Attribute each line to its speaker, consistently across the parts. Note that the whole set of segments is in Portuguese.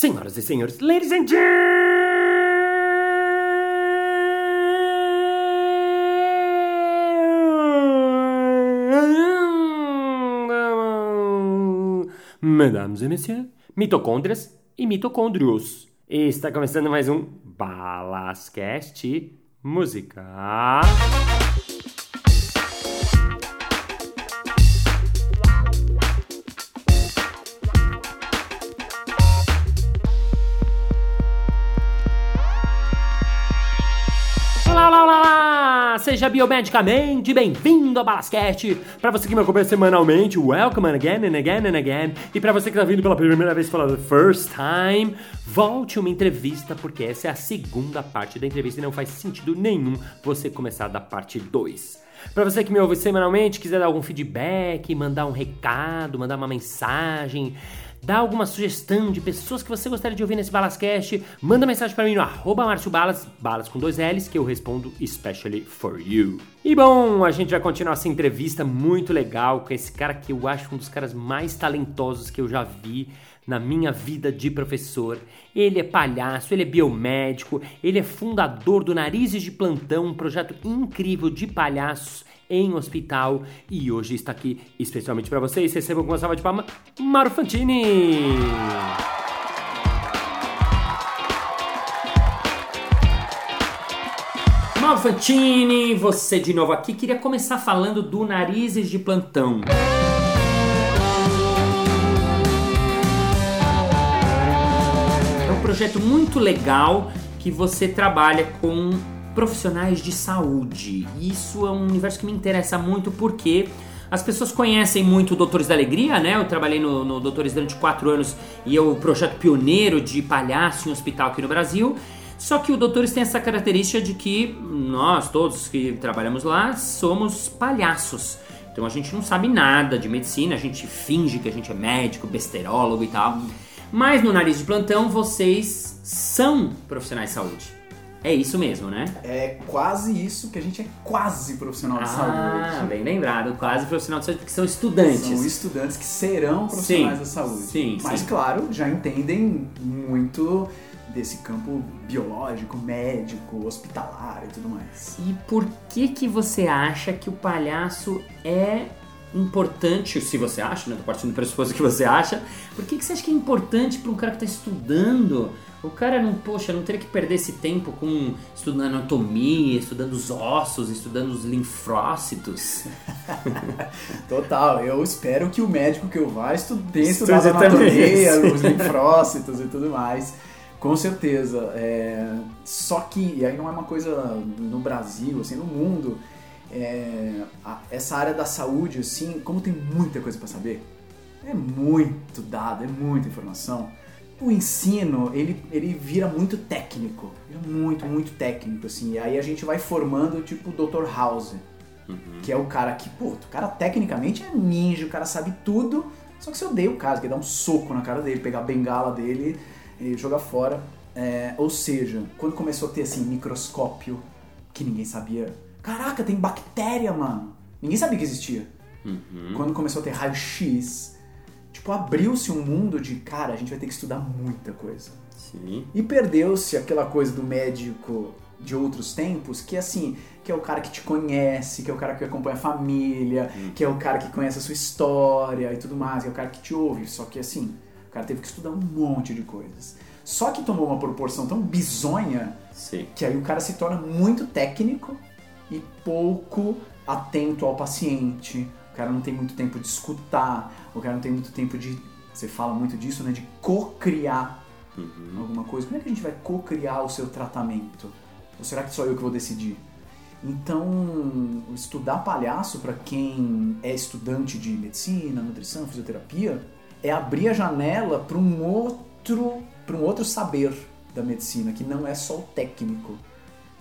Speaker 1: Senhoras e senhores, ladies and gentlemen, mesdames et messieurs, mitocôndrias e mitocôndrios. Está começando mais um Balascast Música. Seja biomedicamente bem-vindo ao Balascast. Para você que me acompanha semanalmente, welcome again and again and again. E para você que tá vindo pela primeira vez the first time, volte uma entrevista, porque essa é a segunda parte da entrevista e não faz sentido nenhum você começar da parte 2. Para você que me ouve semanalmente, quiser dar algum feedback, mandar um recado, mandar uma mensagem, dar alguma sugestão de pessoas que você gostaria de ouvir nesse Balascast, manda mensagem para mim no arroba Márcio Balas, balas com dois L's, que eu respondo especially for you. E bom, a gente vai continuar essa entrevista muito legal com esse cara que eu acho um dos caras mais talentosos que eu já vi na minha vida de professor. Ele é palhaço, ele é biomédico, ele é fundador do Narizes de Plantão, um projeto incrível de palhaços em hospital e hoje está aqui especialmente para vocês. Recebam com uma salva de palmas, Mauro Fantini. Mauro Fantini, você de novo aqui. Queria começar falando do Narizes de Plantão. É um projeto muito legal que você trabalha com profissionais de saúde. Isso é um universo que me interessa muito porque as pessoas conhecem muito o Doutores da Alegria, né? Eu trabalhei no, no Doutores durante quatro anos e é o projeto pioneiro de palhaço em hospital aqui no Brasil. Só que o Doutores tem essa característica de que nós, todos que trabalhamos lá, somos palhaços. Então a gente não sabe nada de medicina, a gente finge que a gente é médico, besterólogo e tal. Mas no nariz de plantão vocês são profissionais de saúde. É isso mesmo, né?
Speaker 2: É quase isso que a gente é quase profissional de
Speaker 1: Ah,
Speaker 2: saúde.
Speaker 1: bem lembrado, quase profissional de saúde, porque são estudantes.
Speaker 2: São estudantes que serão profissionais
Speaker 1: Sim,
Speaker 2: da saúde.
Speaker 1: sim,
Speaker 2: Mas,
Speaker 1: sim.
Speaker 2: claro, já entendem muito desse campo biológico, médico, hospitalar e tudo mais.
Speaker 1: E por que que você acha que o palhaço é importante, se você acha, né? Tô partindo do pressuposto que você acha. Por que que você acha que é importante para um cara que tá estudando? O cara não, poxa, não teria que perder esse tempo com estudando anatomia, estudando os ossos, estudando os linfócitos.
Speaker 2: Total, eu espero que o médico que eu vá estu tenha
Speaker 1: Estude
Speaker 2: estudado
Speaker 1: também
Speaker 2: anatomia, os linfócitos e tudo mais. Com certeza. É... Só que, e aí não é uma coisa no Brasil, assim, no mundo, é... a- essa área da saúde, assim, como tem muita coisa para saber, é muito dado, é muita informação. O ensino, ele, ele vira muito técnico, vira muito, muito técnico, assim. E aí a gente vai formando, tipo, o Dr. House, que é o cara que, pô, o cara tecnicamente é ninja, o cara sabe tudo, só que você odeia o cara, quer dar um soco na cara dele, pegar a bengala dele e jogar fora. É, ou seja, quando começou a ter assim, microscópio, que ninguém sabia. Caraca, tem bactéria, mano! Ninguém sabia que existia. Quando começou a ter raio-x, tipo, abriu-se um mundo de, cara, a gente vai ter que estudar muita coisa.
Speaker 1: Sim.
Speaker 2: E perdeu-se aquela coisa do médico de outros tempos, que assim, que é o cara que te conhece, que é o cara que acompanha a família, que é o cara que conhece a sua história e tudo mais, que é o cara que te ouve. Só que assim, o cara teve que estudar um monte de coisas. Só que tomou uma proporção tão bizonha
Speaker 1: Sim.
Speaker 2: que aí o cara se torna muito técnico e pouco atento ao paciente. O cara não tem muito tempo de escutar, o cara não tem muito tempo de. Você fala muito disso, né? De co-criar alguma coisa. Como é que a gente vai co-criar o seu tratamento? Ou será que sou eu que vou decidir? Então, estudar palhaço para quem é estudante de medicina, nutrição, fisioterapia, é abrir a janela para um outro, para um outro saber da medicina que não é só o técnico,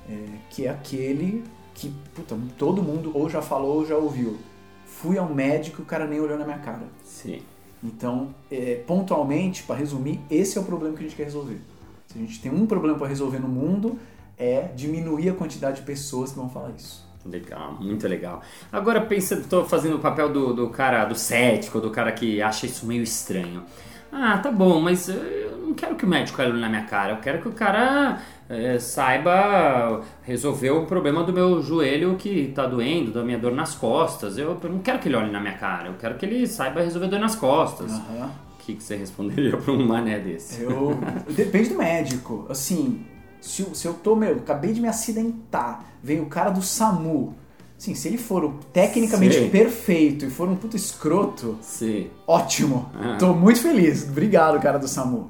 Speaker 2: é, que é aquele que puta, todo mundo ou já falou ou já ouviu. Fui ao médico, o cara nem olhou na minha cara.
Speaker 1: Sim.
Speaker 2: Então, é, pontualmente, para resumir, esse é o problema que a gente quer resolver. Se a gente tem um problema para resolver no mundo, é diminuir a quantidade de pessoas que vão falar isso.
Speaker 1: Legal, muito legal. Agora pensa, tô fazendo o papel do, do cara, do cético, do cara que acha isso meio estranho. Ah, tá bom, mas eu não quero que o médico olhe na minha cara, eu quero que o cara é, saiba resolver o problema do meu joelho que tá doendo, da minha dor nas costas. Eu, eu não quero que ele olhe na minha cara, eu quero que ele saiba resolver dor nas costas.
Speaker 2: Aham.
Speaker 1: O que, que você responderia pra um mané desse?
Speaker 2: Eu. Depende do médico. Assim, se, eu- se eu tô, meu, acabei de me acidentar, vem o cara do SAMU. Assim, se ele for tecnicamente
Speaker 1: Sei.
Speaker 2: perfeito e for um puto escroto,
Speaker 1: Sim.
Speaker 2: ótimo.
Speaker 1: Ah.
Speaker 2: Tô muito feliz. Obrigado, cara do SAMU.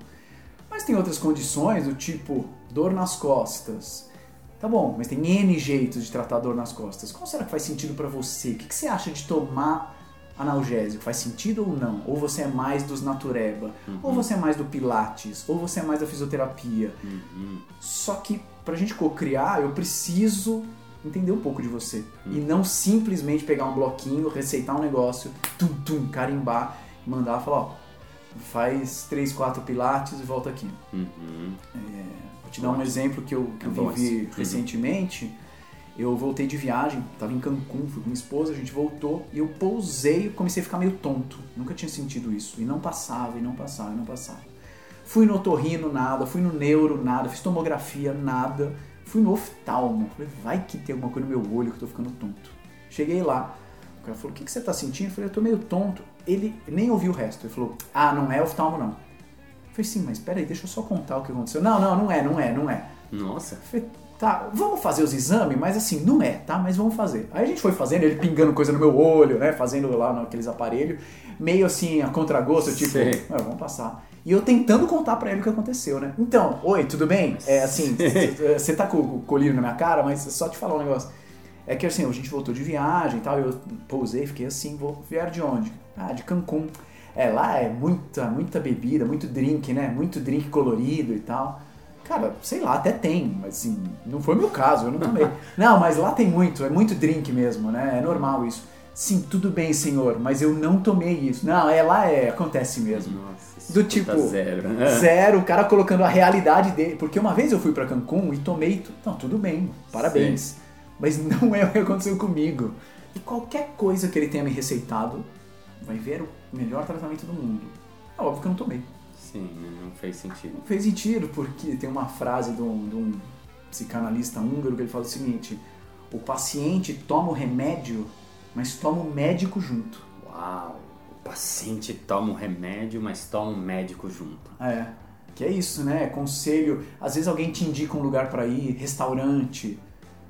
Speaker 2: Mas tem outras condições, do tipo dor nas costas. Tá bom, mas tem N jeitos de tratar dor nas costas. Qual será que faz sentido pra você? O que, que você acha de tomar analgésico? Faz sentido ou não? Ou você é mais dos natureba? Ou você é mais do pilates? Ou você é mais da fisioterapia? Só que pra gente cocriar, eu preciso entender um pouco de você. E não simplesmente pegar um bloquinho, receitar um negócio, tum, tum, carimbar, e mandar falar, ó, faz três, quatro pilates e volta aqui.
Speaker 1: Uhum.
Speaker 2: Vou te dar um exemplo que eu, que eu
Speaker 1: É
Speaker 2: vivi
Speaker 1: esse.
Speaker 2: recentemente. Eu voltei de viagem, tava em Cancún, fui com minha esposa, a gente voltou e eu pousei e comecei a ficar meio tonto. Nunca tinha sentido isso. E não passava, e não passava, e não passava. Fui no otorrino, nada. Fui no neuro, nada. Fiz tomografia, nada. Fui no oftalmo. Falei, vai que tem alguma coisa no meu olho que eu tô ficando tonto. Cheguei lá. O cara falou, o que, que você tá sentindo? Eu falei, eu tô meio tonto. Ele nem ouviu o resto. Ele falou, ah, não é oftalmo não. Eu falei, sim, mas peraí, deixa eu só contar o que aconteceu. Não, não, não é, não é, não é.
Speaker 1: Nossa.
Speaker 2: Eu falei, tá, vamos fazer os exames, mas assim, não é, tá? Mas vamos fazer. Aí a gente foi fazendo, ele pingando coisa no meu olho, né? Fazendo lá naqueles aparelhos, meio assim, a contragosto, tipo. "Ah, vamos passar. E eu tentando contar pra ele o que aconteceu, né? Então, oi, tudo bem? É assim, você tá com o colírio na minha cara, mas só te falar um negócio. É que assim, a gente voltou de viagem e tal, eu pousei, fiquei assim, vou vieram de onde? Ah, de Cancún. É, lá é muita, muita bebida, muito drink, né? Muito drink colorido e tal. Cara, sei lá, até tem, mas assim, não foi meu caso, eu não tomei. não, mas lá tem muito, é muito drink mesmo, né? É normal isso. Sim, tudo bem, senhor, mas eu não tomei isso. Não, é lá é, acontece mesmo.
Speaker 1: Nossa, isso
Speaker 2: Do tipo,
Speaker 1: zero.
Speaker 2: Zero, o cara colocando a realidade dele. Porque uma vez eu fui pra Cancún e tomei. Não, tudo bem, parabéns. Mas não é o que aconteceu comigo. E qualquer coisa que ele tenha me receitado, vai ver o melhor tratamento do mundo. É óbvio que eu não tomei.
Speaker 1: Sim, não fez sentido.
Speaker 2: Não fez sentido, porque tem uma frase de um, de um psicanalista húngaro que ele fala o seguinte: o paciente toma o remédio, mas toma o médico junto.
Speaker 1: Uau. O paciente toma um remédio, mas toma um médico junto.
Speaker 2: É. Que é isso, né? Conselho. Às vezes alguém te indica um lugar pra ir, restaurante.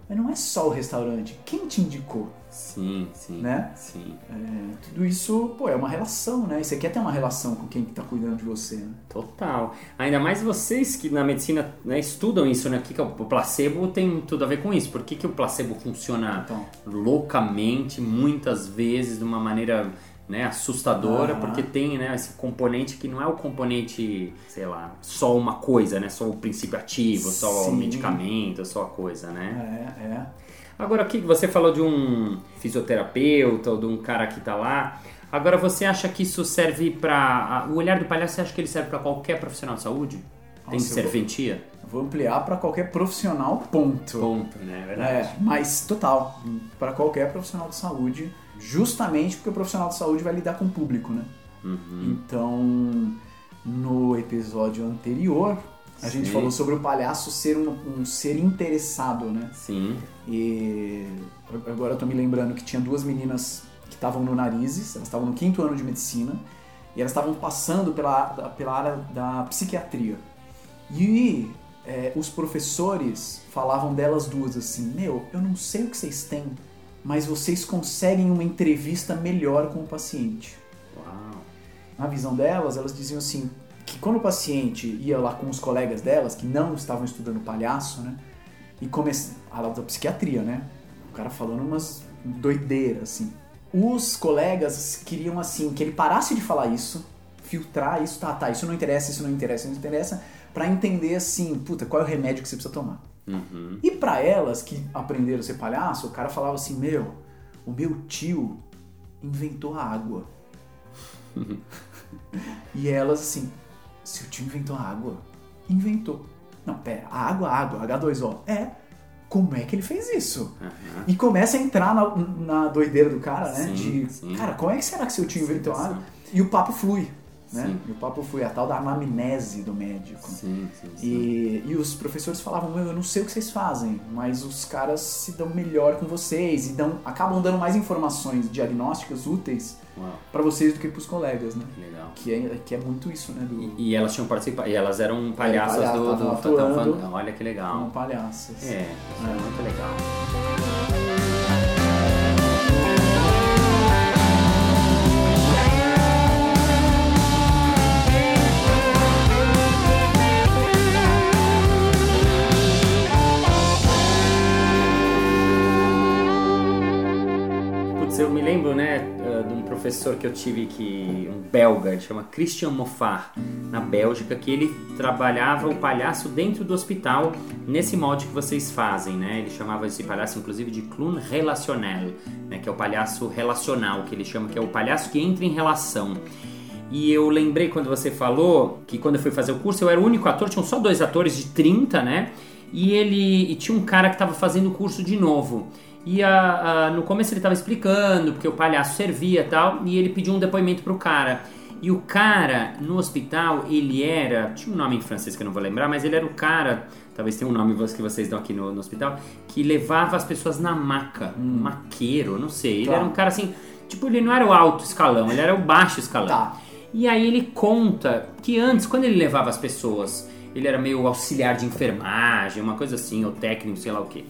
Speaker 2: Mas não é só o restaurante. Quem te indicou?
Speaker 1: Sim, sim.
Speaker 2: Né?
Speaker 1: Sim.
Speaker 2: É, tudo isso, pô, é uma relação, né? E você quer ter uma relação com quem tá cuidando de você, né?
Speaker 1: Total. Ainda mais vocês que na medicina né, estudam isso, né? O que, que é o o placebo tem tudo a ver com isso. Por que, que o placebo funciona
Speaker 2: Então.
Speaker 1: loucamente, muitas vezes, de uma maneira né, assustadora,
Speaker 2: Aham.
Speaker 1: porque tem né, esse componente que não é o componente, sei lá, só uma coisa, né? Só o princípio ativo, só o
Speaker 2: Sim.
Speaker 1: medicamento, só a coisa, né?
Speaker 2: É, é.
Speaker 1: Agora, o que você falou de um fisioterapeuta ou de um cara que tá lá. Agora, você acha que isso serve pra. O olhar do palhaço, você acha que ele serve pra qualquer profissional de saúde? Tem
Speaker 2: Nossa, eu vou-
Speaker 1: serventia?
Speaker 2: Vou ampliar pra qualquer profissional, ponto.
Speaker 1: Ponto, né? É verdade.
Speaker 2: É, mas total, Pra qualquer profissional de saúde, justamente porque o profissional de saúde vai lidar com o público, né?
Speaker 1: Uhum.
Speaker 2: Então, no episódio anterior, a gente
Speaker 1: Sim.
Speaker 2: falou sobre o palhaço ser um, um ser interessado, né?
Speaker 1: Sim.
Speaker 2: E agora eu tô me lembrando que tinha duas meninas que estavam no Narizes, elas estavam no quinto ano de medicina, e elas estavam passando pela, pela área da psiquiatria. E é, os professores falavam delas duas assim: Meu, eu não sei o que vocês têm, mas vocês conseguem uma entrevista melhor com o paciente.
Speaker 1: Uau.
Speaker 2: Na visão delas, elas diziam assim: que quando o paciente ia lá com os colegas delas, que não estavam estudando palhaço, né? E começa a da psiquiatria, né? O cara falando umas doideiras, assim. Os colegas queriam, assim, que ele parasse de falar isso, filtrar isso, tá, tá, isso não interessa, isso não interessa, isso não interessa, pra entender, assim, puta, qual é o remédio que você precisa tomar.
Speaker 1: Uhum.
Speaker 2: E pra elas que aprenderam a ser palhaço, o cara falava assim: Meu, o meu tio inventou a água. e elas assim: Seu tio inventou a água? Inventou. Não, pera, a água, a água, H2O. É. Como é que ele fez isso?
Speaker 1: Aham.
Speaker 2: E começa a entrar na, na doideira do cara, né?
Speaker 1: Sim,
Speaker 2: de,
Speaker 1: sim.
Speaker 2: cara, como é que será que seu tio inventou a água? E o papo flui. Né?
Speaker 1: Sim.
Speaker 2: E o papo foi a tal da anamnese do médico.
Speaker 1: Sim, sim, sim.
Speaker 2: E, e os professores falavam, meu, eu não sei o que vocês fazem, mas os caras se dão melhor com vocês e dão, acabam dando mais informações diagnósticas úteis para vocês do que para os colegas, né?
Speaker 1: que legal.
Speaker 2: Que é, que é muito isso, né? Do,
Speaker 1: E, e elas tinham participado, e elas eram palhaças
Speaker 2: palhaço,
Speaker 1: do, do. Fan- Olha que legal.
Speaker 2: como palhaças.
Speaker 1: É, isso é muito legal. Eu me lembro, né, eh, de um professor que eu tive que, um belga, ele chama Christian Moffat, na Bélgica, que ele trabalhava o palhaço dentro do hospital, nesse molde que vocês fazem, né? Ele chamava esse palhaço, inclusive, de clown relationnel, né, que é o palhaço relacional, que ele chama, que é o palhaço que entra em relação. E eu lembrei quando você falou que quando eu fui fazer o curso, eu era o único ator, tinham só dois atores de 30, né? E ele e tinha um cara que estava fazendo o curso de novo. E a- a- no começo ele estava explicando, porque o palhaço servia e tal, e ele pediu um depoimento pro cara. E o cara, no hospital, ele era. Tinha um nome em francês que eu não vou lembrar, mas ele era o cara, talvez tenha um nome que vocês dão aqui no, no hospital, que levava as pessoas na maca. Um maqueiro, não sei. Ele
Speaker 2: Tá.
Speaker 1: era um cara assim. Tipo, ele não era o alto escalão, ele era o baixo escalão.
Speaker 2: Tá.
Speaker 1: E aí ele conta que antes, quando ele levava as pessoas, ele era meio auxiliar de enfermagem, uma coisa assim, ou técnico, sei lá o quê.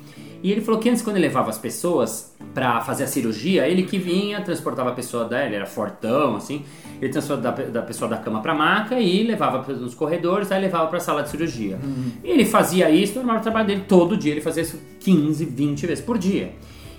Speaker 1: E ele falou que antes, quando ele levava as pessoas pra fazer a cirurgia, ele que vinha, transportava a pessoa da, ele era fortão, assim, ele transportava da, da pessoa da cama pra maca e levava nos corredores, aí levava pra sala de cirurgia. E ele fazia isso, normal o trabalho dele, todo dia, ele fazia isso 15, 20 vezes por dia.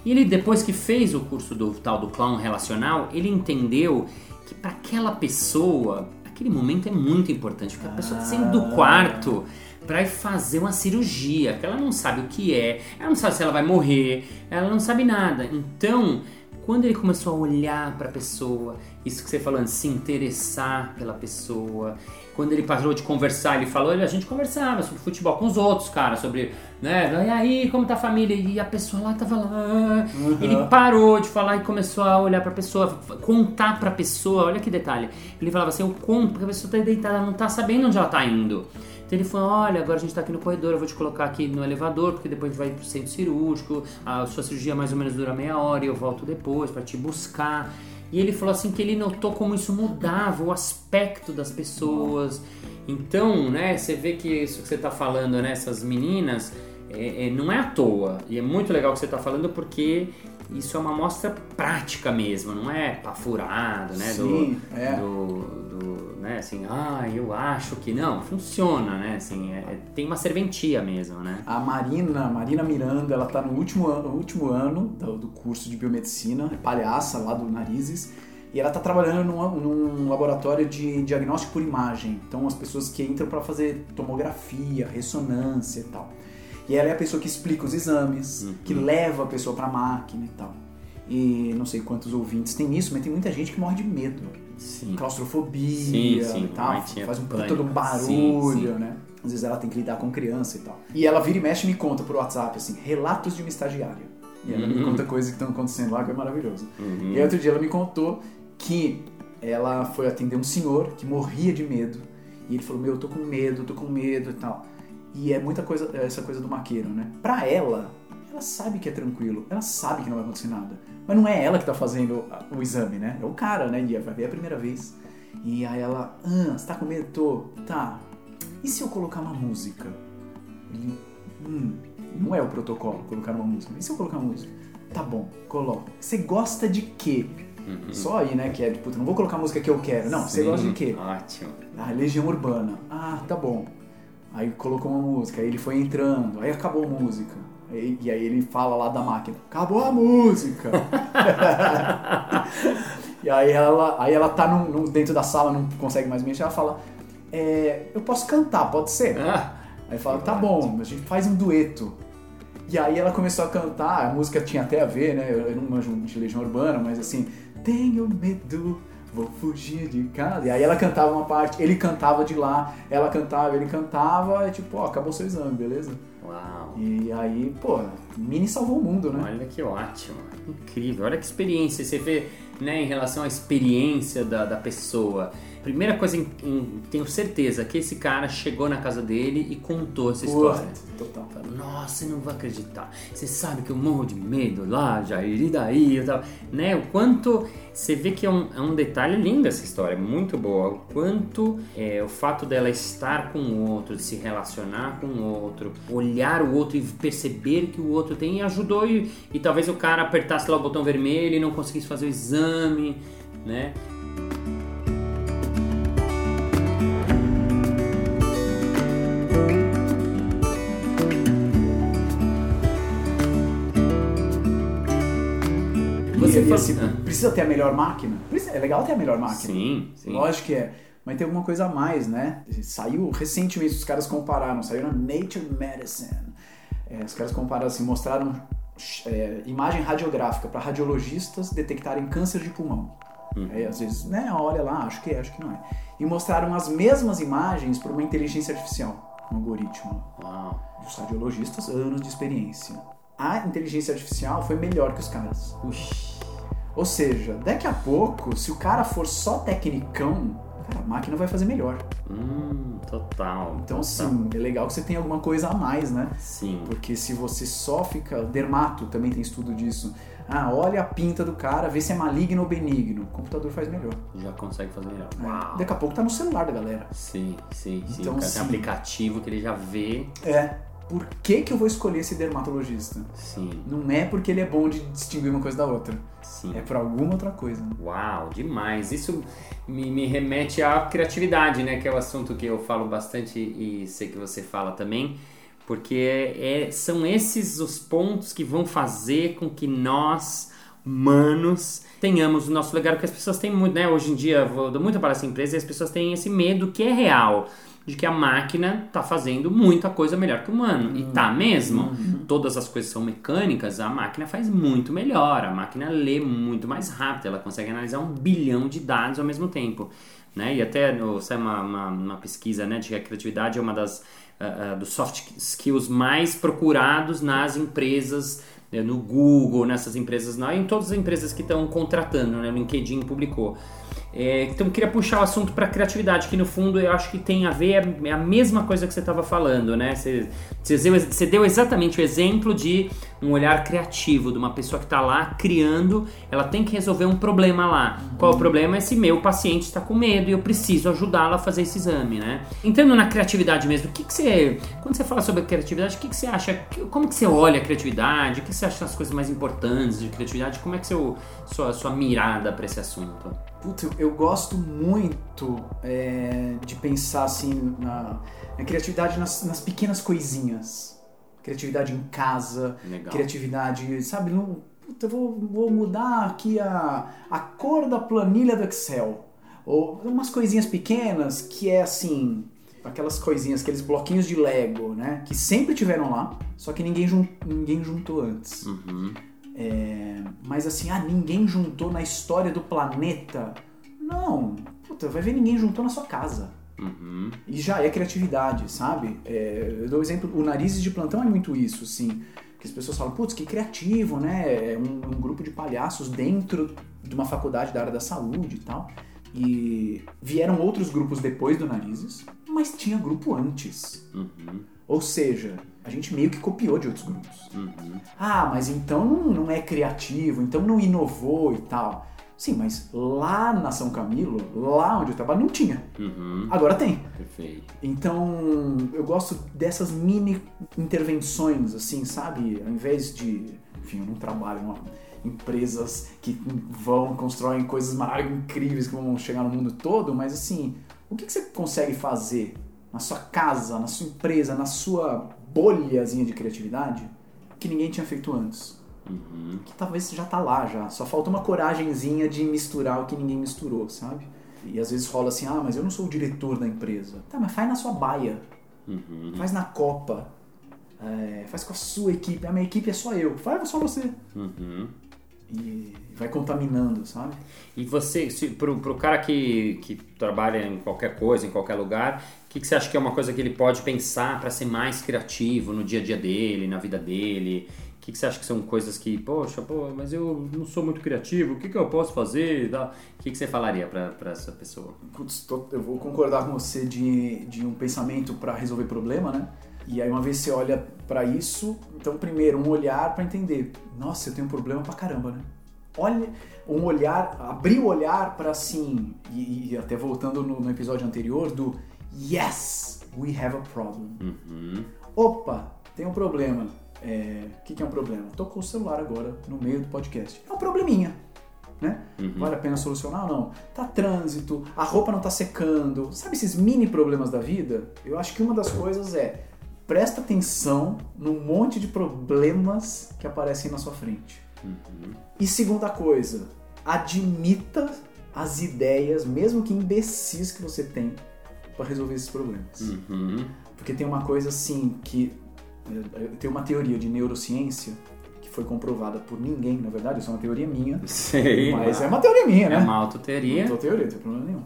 Speaker 1: E ele, depois que fez o curso do tal do clown relacional, ele entendeu que para aquela pessoa, aquele momento é muito importante, porque a pessoa tá saindo do quarto para fazer uma cirurgia, que ela não sabe o que é, ela não sabe se ela vai morrer, ela não sabe nada. Então, quando ele começou a olhar para a pessoa, isso que você falando, se interessar pela pessoa, quando ele parou de conversar, ele falou, a gente conversava sobre futebol com os outros, cara, sobre, né, e aí, como tá a família? E a pessoa lá tava lá. Ele parou de falar e começou a olhar pra pessoa, contar pra pessoa, olha que detalhe. Ele falava assim, eu conto, porque a pessoa tá deitada, ela não tá sabendo onde ela tá indo. Então ele falou, olha, agora a gente tá aqui no corredor, eu vou te colocar aqui no elevador, porque depois a gente vai pro centro cirúrgico, a sua cirurgia mais ou menos dura meia hora e eu volto depois pra te buscar. E ele falou assim que ele notou como isso mudava o aspecto das pessoas. Então, né, você vê que isso que você tá falando, né, essas meninas, é, é, não é à toa. E é muito legal o que você tá falando porque isso é uma amostra prática mesmo, não é pafurado, né?
Speaker 2: Sim,
Speaker 1: do,
Speaker 2: é.
Speaker 1: do, do, né, assim, ah, eu acho que não, funciona, né? Assim, é- é- tem uma serventia mesmo, né?
Speaker 2: A Marina, Marina Miranda, ela tá no último ano, no último ano do, do curso de biomedicina, é palhaça lá do Narizes, e ela tá trabalhando num, num laboratório de diagnóstico por imagem. Então as pessoas que entram para fazer tomografia, ressonância e tal. E ela é a pessoa que explica os exames, que leva a pessoa para a máquina e tal. E não sei quantos ouvintes tem isso, mas tem muita gente que morre de medo.
Speaker 1: Sim.
Speaker 2: Claustrofobia
Speaker 1: Sim, sim,
Speaker 2: e tal, faz um puta um barulho, né? Às vezes ela tem que lidar com criança e tal. E ela vira e mexe e me conta por WhatsApp, assim, relatos de uma estagiária. E ela me
Speaker 1: Uhum.
Speaker 2: conta coisas que estão acontecendo lá que é maravilhoso.
Speaker 1: Uhum.
Speaker 2: E aí outro dia ela me contou que ela foi atender um senhor que morria de medo. E ele falou, meu, eu tô com medo, tô com medo e tal. E é muita coisa, essa coisa do maqueiro, né? Pra ela, ela sabe que é tranquilo, ela sabe que não vai acontecer nada. Mas não é ela que tá fazendo o exame, né? É o cara, né? E vai ver a primeira vez. E aí ela, ah, você tá com medo? Tô. Tá. E se eu colocar uma música? Ele, hum, não é o protocolo colocar uma música. E se eu colocar uma música? Tá bom, coloca. Você gosta de quê?
Speaker 1: Uhum.
Speaker 2: Só aí, né? Que é, puta, não vou colocar a música que eu quero. Não, você
Speaker 1: Sim,
Speaker 2: gosta de quê?
Speaker 1: Ótimo.
Speaker 2: Ah, Legião Urbana. Ah, tá bom. Aí colocou uma música, aí ele foi entrando, aí acabou a música. Aí- e aí ele fala lá da máquina, acabou a música! e aí ela, aí ela tá num- num- dentro da sala, não consegue mais mexer, ela fala, é, eu posso cantar, pode ser?
Speaker 1: Ah,
Speaker 2: Aí fala, tá bom, a gente faz um dueto. E aí ela começou a cantar, a música tinha até a ver, né? Eu não manjo de Legião Urbana, mas assim, tenho medo, vou fugir de casa. E aí ela cantava uma parte, ele cantava de lá, ela cantava, ele cantava, e tipo, ó, acabou seu exame, beleza?
Speaker 1: uau.
Speaker 2: E aí, pô, Mini salvou o mundo, né?
Speaker 1: Olha que ótimo, incrível. Olha que experiência. Você vê, né, em relação à experiência da, da pessoa. Primeira coisa, em, em, tenho certeza que esse cara chegou na casa dele e contou essa história.
Speaker 2: Total.
Speaker 1: Falou, Nossa, você não vai acreditar. Você sabe que eu morro de medo lá, Jair, e daí? Eu tava... né? O quanto. Você vê que é um, é um detalhe lindo essa história, muito boa. O quanto é, o fato dela estar com o outro, de se relacionar com o outro, olhar o outro e perceber que o outro tem, ajudou e, e talvez o cara apertasse lá o botão vermelho e não conseguisse fazer o exame, né?
Speaker 2: Você fala, assim, precisa ter a melhor máquina? É legal ter a melhor máquina.
Speaker 1: Sim, sim.
Speaker 2: Lógico que é. Mas tem alguma coisa a mais, né? Saiu recentemente, os caras compararam, saiu na Nature Medicine. É, os caras compararam assim, mostraram é, imagem radiográfica para radiologistas detectarem câncer de pulmão. Aí, às vezes, né, olha lá, acho que é, acho que não é. E mostraram as mesmas imagens para uma inteligência artificial, um algoritmo.
Speaker 1: Uau.
Speaker 2: Os radiologistas, anos de experiência. A inteligência artificial foi melhor que os caras.
Speaker 1: Uxi.
Speaker 2: Ou seja, daqui a pouco, se o cara for só tecnicão, cara, a máquina vai fazer melhor.
Speaker 1: Hum, total.
Speaker 2: Então,
Speaker 1: total.
Speaker 2: sim, é legal que você tenha alguma coisa a mais, né?
Speaker 1: Sim.
Speaker 2: Porque se você só fica. Dermato também tem estudo disso. Ah, olha a pinta do cara, vê se é maligno ou benigno. O computador faz melhor.
Speaker 1: Já consegue fazer melhor.
Speaker 2: É.
Speaker 1: Uau.
Speaker 2: Daqui a pouco tá no celular da galera.
Speaker 1: Sim, sim, sim.
Speaker 2: Então,
Speaker 1: o cara tem
Speaker 2: sim.
Speaker 1: um aplicativo que ele já vê.
Speaker 2: É. Por que, que eu vou escolher esse dermatologista?
Speaker 1: Sim,
Speaker 2: Não é porque ele é bom de distinguir uma coisa da outra.
Speaker 1: sim.
Speaker 2: É por alguma outra coisa. né?
Speaker 1: Uau, demais. Isso me, me remete à criatividade, né? Que é o assunto que eu falo bastante e sei que você fala também. Porque é, são esses os pontos que vão fazer com que nós, humanos, tenhamos o nosso lugar. Porque as pessoas têm muito, né? Hoje em dia, eu vou dou muita para essa empresa e as pessoas têm esse medo que é real. De que a máquina tá fazendo muita coisa melhor que o humano. E tá mesmo. Todas as coisas são mecânicas, a máquina faz muito melhor. A máquina lê muito mais rápido, ela consegue analisar um bilhão de dados ao mesmo tempo. Né? E até no, sai uma, uma, uma pesquisa né, de que a criatividade é uma das ah, ah, dos soft skills mais procurados nas empresas, né, no Google, nessas empresas, não, em todas as empresas que estão contratando, né, o LinkedIn publicou. É, então eu queria puxar o assunto para criatividade, que no fundo eu acho que tem a ver, é a mesma coisa que você estava falando, né? Você, você, deu, exatamente o exemplo de um olhar criativo, de uma pessoa que está lá criando, ela tem que resolver um problema lá. Qual é o problema? Esse meu paciente está com medo e eu preciso ajudá-la a fazer esse exame, né? Entrando na criatividade mesmo, o que, que você, quando você fala sobre criatividade, o que, que você acha, como que você olha a criatividade, o que você acha as coisas mais importantes de criatividade, como é que seu, sua, sua mirada para esse assunto?
Speaker 2: Puta, eu, eu gosto muito é, de pensar assim na, na criatividade nas, nas pequenas coisinhas. Criatividade em casa,
Speaker 1: Legal.
Speaker 2: criatividade, sabe? No, puta, eu vou, vou mudar aqui a, a cor da planilha do Excel. Ou umas coisinhas pequenas que é assim, aquelas coisinhas, aqueles bloquinhos de Lego, né? Que sempre tiveram lá, só que ninguém, jun, ninguém juntou antes.
Speaker 1: Uhum.
Speaker 2: É, mas assim, ah, ninguém juntou na história do planeta. Não, puta, vai ver ninguém juntou na sua casa.
Speaker 1: Uhum.
Speaker 2: E já é criatividade, sabe? É, eu dou um exemplo, o Narizes de Plantão é muito isso, assim. Que as pessoas falam, putz, que criativo, né? É um, um grupo de palhaços dentro de uma faculdade da área da saúde e tal. E vieram outros grupos depois do Narizes, mas tinha grupo antes.
Speaker 1: Uhum.
Speaker 2: Ou seja, a gente meio que copiou de outros grupos.
Speaker 1: Uhum.
Speaker 2: Ah, mas então não, é criativo, então não inovou e tal. Sim, mas lá na São Camilo, lá onde eu trabalho, não tinha.
Speaker 1: Uhum.
Speaker 2: Agora tem.
Speaker 1: Perfeito.
Speaker 2: Então, eu gosto dessas mini intervenções, assim, sabe? Ao invés de. Enfim, eu não trabalho em empresas que vão, constroem coisas maravilhosas, incríveis que vão chegar no mundo todo, mas assim, o que, que você consegue fazer na sua casa, na sua empresa, na sua bolhazinha de criatividade que ninguém tinha feito antes?
Speaker 1: Uhum.
Speaker 2: que talvez já tá lá já. Só falta uma coragenzinha de misturar o que ninguém misturou, sabe? E às vezes rola assim, ah, mas eu não sou o diretor da empresa. Tá, mas faz na sua baia,
Speaker 1: Uhum.
Speaker 2: faz na Copa, é, faz com a sua equipe. A minha equipe é só eu, faz só você.
Speaker 1: Uhum.
Speaker 2: E vai contaminando, sabe?
Speaker 1: E você, se, pro, pro cara que, que trabalha em qualquer coisa, em qualquer lugar, o que, que você acha que é uma coisa que ele pode pensar para ser mais criativo no dia a dia dele, na vida dele? O que, que você acha que são coisas que, poxa, pô, mas eu não sou muito criativo, o que, que eu posso fazer? O que, que você falaria para essa pessoa?
Speaker 2: Putz, tô- eu vou concordar com você de, de um pensamento para resolver problema, né? E aí uma vez você olha para isso, então primeiro um olhar para entender, nossa, eu tenho um problema pra caramba, né? Olha, um olhar, abrir o olhar para assim, e, e até voltando no, no episódio anterior do yes, we have a problem.
Speaker 1: Uhum.
Speaker 2: Opa, tem um problema. É, O que, que é um problema? Tô com o celular agora no meio do podcast. É um probleminha, né? Vale a pena solucionar ou não? Tá trânsito, a roupa não tá secando. Sabe esses mini problemas da vida? Eu acho que uma das coisas é presta atenção num monte de problemas que aparecem na sua frente. E segunda coisa, admita as ideias, mesmo que imbecis que você tem para resolver esses problemas.
Speaker 1: Uhum.
Speaker 2: Porque tem uma coisa assim que. eh, Tem uma teoria de neurociência que foi comprovada por ninguém, na verdade, isso é uma teoria minha.
Speaker 1: Sei.
Speaker 2: Mas é uma teoria minha,
Speaker 1: É
Speaker 2: né?
Speaker 1: uma autoteoria.
Speaker 2: Não tô teoria, não tem problema nenhum.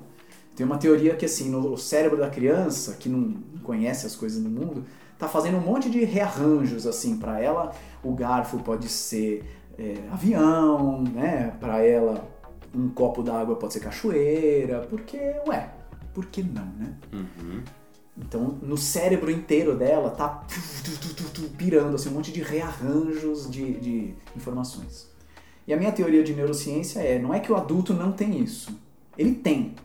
Speaker 2: Tem uma teoria que assim, no cérebro da criança, que não conhece as coisas do mundo, tá fazendo um monte de rearranjos assim para ela. O garfo pode ser é, avião, né? Para ela um copo d'água pode ser cachoeira, porque ué, por que não, né?
Speaker 1: Uhum.
Speaker 2: Então, no cérebro inteiro dela tá pirando assim, um monte de rearranjos de, de informações. E a minha teoria de neurociência é, não é que o adulto não tem isso. Ele tem.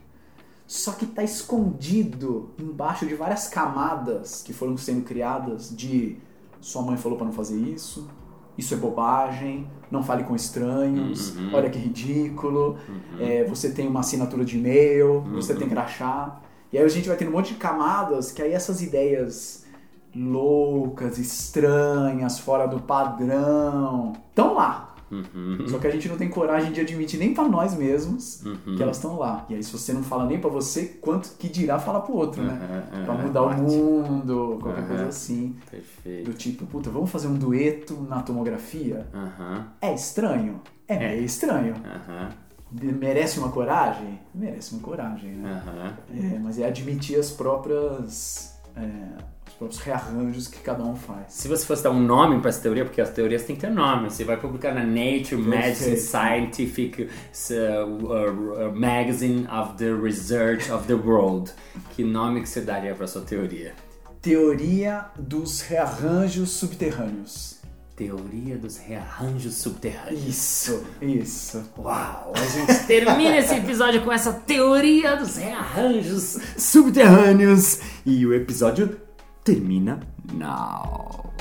Speaker 2: Só que está escondido embaixo de várias camadas que foram sendo criadas de sua mãe falou para não fazer isso, isso é bobagem, não fale com estranhos,
Speaker 1: Uhum.
Speaker 2: olha que ridículo, é, você tem uma assinatura de e-mail, você
Speaker 1: Uhum.
Speaker 2: tem crachá. E aí a gente vai tendo um monte de camadas que aí essas ideias loucas, estranhas, fora do padrão, estão lá.
Speaker 1: Uhum.
Speaker 2: Só que a gente não tem coragem de admitir nem pra nós mesmos
Speaker 1: Uhum.
Speaker 2: que elas estão lá. E aí se você não fala nem pra você, quanto que dirá falar pro outro, né?
Speaker 1: Uhum,
Speaker 2: Pra
Speaker 1: uhum,
Speaker 2: mudar o mundo, qualquer coisa assim.
Speaker 1: Perfeito.
Speaker 2: Do tipo, puta, vamos fazer um dueto na tomografia? É estranho? É,
Speaker 1: É.
Speaker 2: meio estranho. Merece uma coragem? Merece uma coragem, né? É, mas é admitir as próprias. é, próprios rearranjos que cada um faz.
Speaker 1: Se você fosse dar um nome para essa teoria, porque as teorias têm que ter nome, você vai publicar na Nature Medicine
Speaker 2: Perfeito.
Speaker 1: Scientific uh, uh, uh, Magazine of the Research of the World. Que nome que você daria para sua teoria?
Speaker 2: Teoria dos rearranjos subterrâneos.
Speaker 1: Teoria dos rearranjos subterrâneos.
Speaker 2: Isso, isso.
Speaker 1: Uau! A gente termina esse episódio com essa teoria dos rearranjos subterrâneos. E o episódio termina now.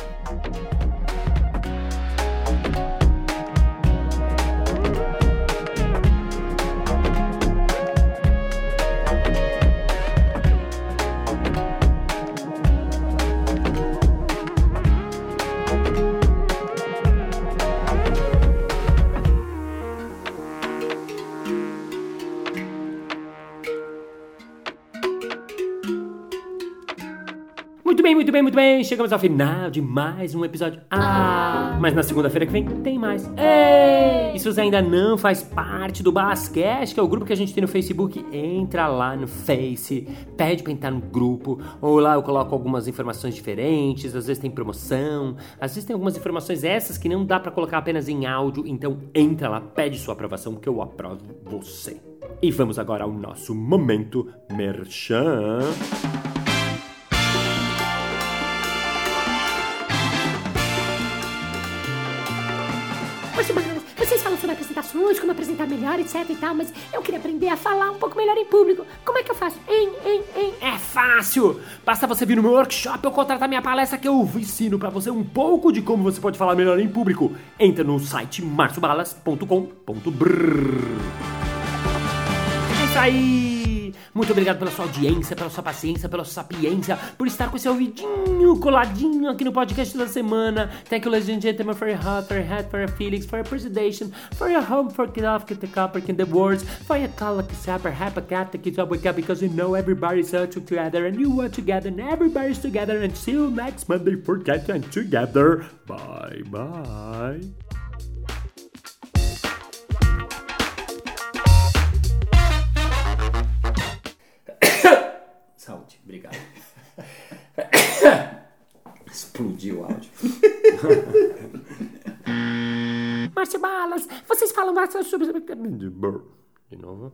Speaker 3: Bem, muito bem, muito bem. Chegamos ao final de mais um episódio. Ah, mas na segunda-feira que vem tem mais. Ei! E se você ainda não faz parte do Balascast, que é o grupo que a gente tem no Facebook, entra lá no Face, pede pra entrar no grupo, ou lá eu coloco algumas informações diferentes, às vezes tem promoção, às vezes tem algumas informações essas que não dá pra colocar apenas em áudio, então entra lá, pede sua aprovação que eu aprovo você. E vamos agora ao nosso momento merchan.
Speaker 4: Apresentações, como apresentar melhor, etc e tal, mas eu queria aprender a falar um pouco melhor em público. Como é que eu faço? Hein, hein, hein?
Speaker 3: É fácil! Basta você vir no meu workshop ou contratar minha palestra que eu ensino pra você um pouco de como você pode falar melhor em público. Entra no site marciobalas.com.br. É isso aí! Muito obrigado pela sua audiência, pela sua paciência, pela sua sapiência, por estar com esse ouvidinho coladinho aqui no podcast da semana. Thank you, ladies and gentlemen, for your heart, for your head, for your feelings, for your presentation, for your home, for the copper, in the words, for your cat, the kids up, because you know everybody's all together, and you are together, and everybody's together, until next Monday for Cat and Together. Bye bye.
Speaker 1: explodiu o áudio.
Speaker 4: Marcio Balas, vocês falam bastante sobre.
Speaker 1: De novo.